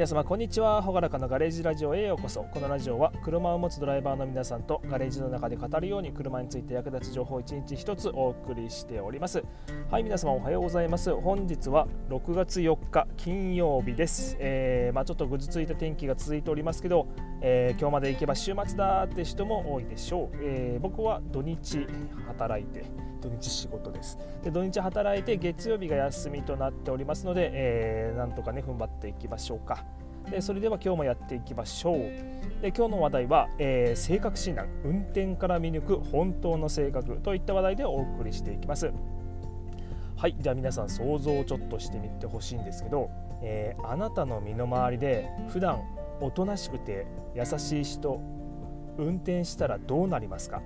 皆様こんにちは。ほがらかなガレージラジオへようこそ。このラジオは車を持つドライバーの皆さんとガレージの中で語るように車について役立つ情報を一日一つお送りしております。はい皆様おはようございます。本日は6月4日金曜日です、えー、まあ、ちょっとぐずついた天気が続いておりますけど、えー、今日まで行けば週末だって人も多いでしょう、えー、僕は土日働いて土日仕事です。で土日働いて月曜日が休みとなっておりますので、えー、なんとかね踏ん張っていきましょうか。でそれでは今日もやっていきましょう。で今日の話題は、えー、性格診断。運転から見抜く本当の性格といった話題でお送りしていきます。はいでは皆さん想像をちょっとしてみてほしいんですけど、えー、あなたの身の回りで普段おとなしくて優しい人運転したらどうなりますか？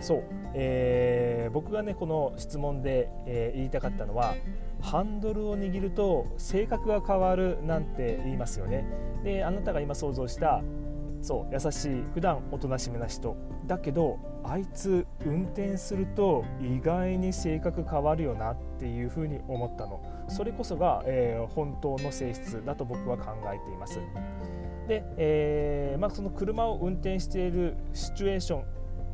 そう、えー、僕がねこの質問で、えー、言いたかったのはハンドルを握ると性格が変わるなんて言いますよね。であなたが今想像したそう優しい普段おとなしめな人。だけどあいつ運転すると意外に性格変わるよなっていうふうに思ったの。それこそが、えー、本当の性質だと僕は考えています。で、えーまあ、その車を運転しているシチュエーション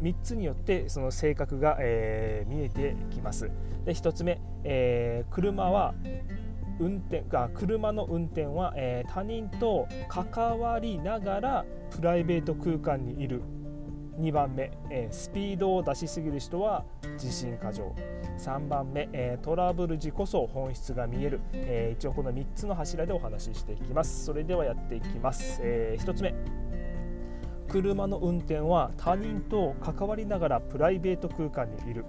3つによってその性格が、えー、見えてきます。で1つ目、えー、車は運転が車の運転は、えー、他人と関わりながらプライベート空間にいる。2番目、えー、スピードを出しすぎる人は自信過剰。3番目、えー、トラブル時こそ本質が見える、えー、一応この3つの柱でお話ししていきます。それではやっていきます、え1つ目。車の運転は他人と関わりながらプライベート空間にいる、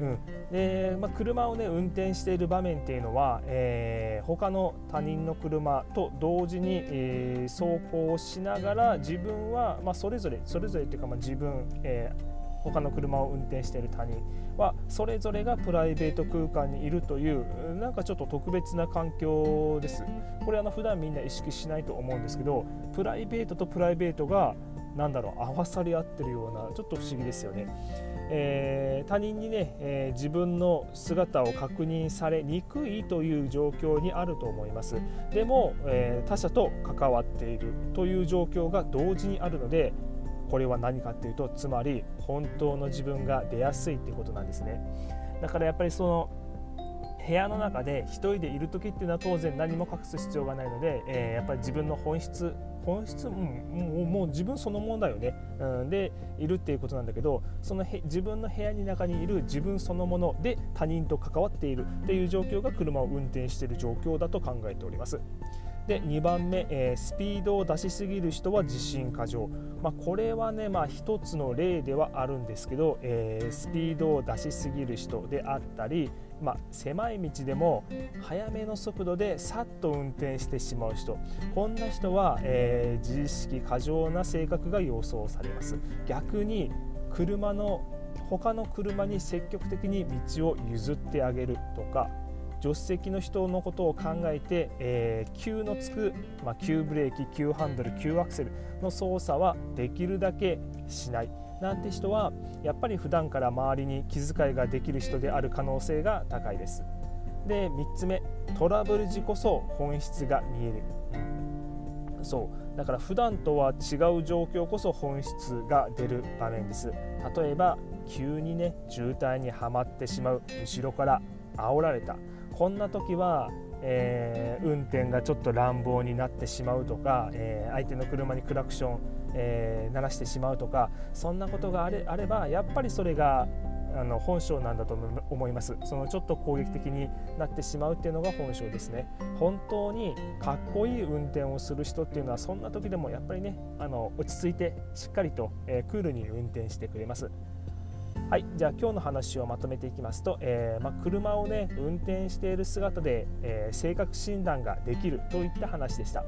うん。でまあ、車を、ね、運転している場面っていうのは、えー、他の他人の車と同時に、えー、走行しながら自分は、まあ、それぞれそれぞれっていうか、まあ、自分、えー他の車を運転している他人はそれぞれがプライベート空間にいるというなんかちょっと特別な環境です。これあの普段みんな意識しないと思うんですけどプライベートとプライベートがなんだろう合わさり合ってるようなちょっと不思議ですよね。えー、他人にね、えー、自分の姿を確認されにくいという状況にあると思いますでも、えー、他者と関わっているという状況が同時にあるのでこれは何かっていうとつまり本当の自分が出やすいってことなんですねだからやっぱりその部屋の中で1人でいる時っていうのは当然何も隠す必要がないので、えー、やっぱり自分の本質本質、うん、もうもう自分そのものだよね、うん、でいるっていうことなんだけどそのへ自分の部屋の中にいる自分そのもので他人と関わっているっていう状況が車を運転している状況だと考えております。で2番目、えー、スピードを出しすぎる人は自信過剰、まあ、これはね、まあ、一つの例ではあるんですけど、えー、スピードを出しすぎる人であったり、まあ、狭い道でも速めの速度でさっと運転してしまう人。こんな人は、えー、自意識過剰な性格が予想されます。逆に車の他の車に積極的に道を譲ってあげるとか助手席の人のことを考えて、えー、急のつく、まあ、急ブレーキ急ハンドル急アクセルの操作はできるだけしない。なんて人はやっぱり普段から周りに気遣いができる人である可能性が高いです。で3つ目トラブル時こそ本質が見える。そう。だから普段とは違う状況こそ本質が出る場面です。例えば急にね渋滞にはまってしまう。後ろから煽られた。こんな時は、えー、運転がちょっと乱暴になってしまうとか、えー、相手の車にクラクション、えー、鳴らしてしまうとかそんなことがあれあればやっぱりそれがあの本性なんだと思います。そのちょっと攻撃的になってしまうっていうのが本性ですね。本当にかっこいい運転をする人っていうのはそんな時でもやっぱりねあの落ち着いてしっかりと、えー、クールに運転してくれます。はい、じゃあ今日の話をまとめていきますと、えー、まあ、車をね運転している姿で、えー、性格診断ができるといった話でした。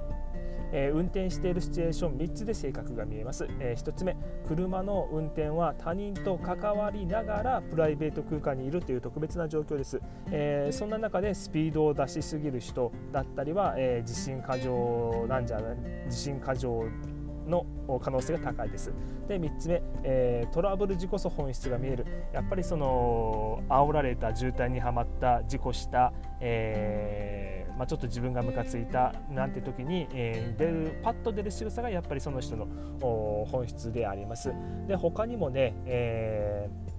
えー、運転しているシチュエーション3つで性格が見えます、えー、1つ目車の運転は他人と関わりながらプライベート空間にいるという特別な状況です、えー、そんな中でスピードを出しすぎる人だったりは、え自信過剰なんじゃない自信過剰の可能性が高いです。で3つ目、えー、トラブル時こそ本質が見えるやっぱりその煽られた渋滞にはまった事故した、えーまあ、ちょっと自分がムカついたなんて時に、えー、出るパッと出る仕草がやっぱりその人の本質であります。で他にもね、えー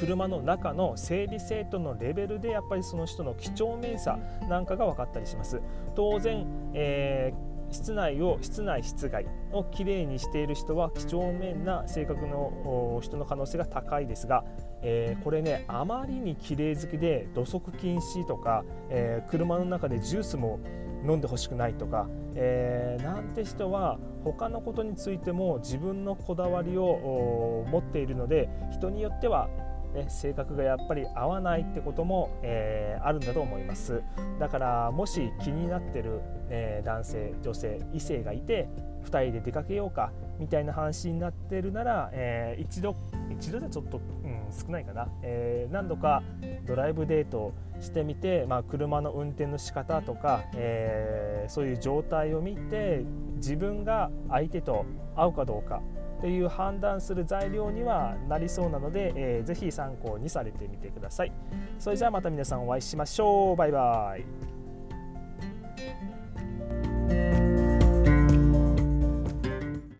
車の中の整理整頓のレベルでやっぱりその人の几帳面さなんかが分かったりします当然、えー、室内を室内室外をきれいにしている人は几帳面な性格の人の可能性が高いですが、えー、これねあまりに綺麗好きで土足禁止とか、えー、車の中でジュースも飲んでほしくないとか、えー、なんて人は他のことについても自分のこだわりを持っているので人によってはね、性格がやっぱり合わないってことも、えー、あるんだと思います。だからもし気になってる、えー、男性女性異性がいて2人で出かけようかみたいな話になってるなら、えー、一度一度でちょっと、うん、少ないかな、え何度かドライブデートしてみて、まあ、車の運転の仕方とか、えそういう状態を見て自分が相手と合うかどうかという判断する材料にはなりそうなので、えー、ぜひ参考にされてみてください。それじゃあまた皆さんお会いしましょう。バイバイ。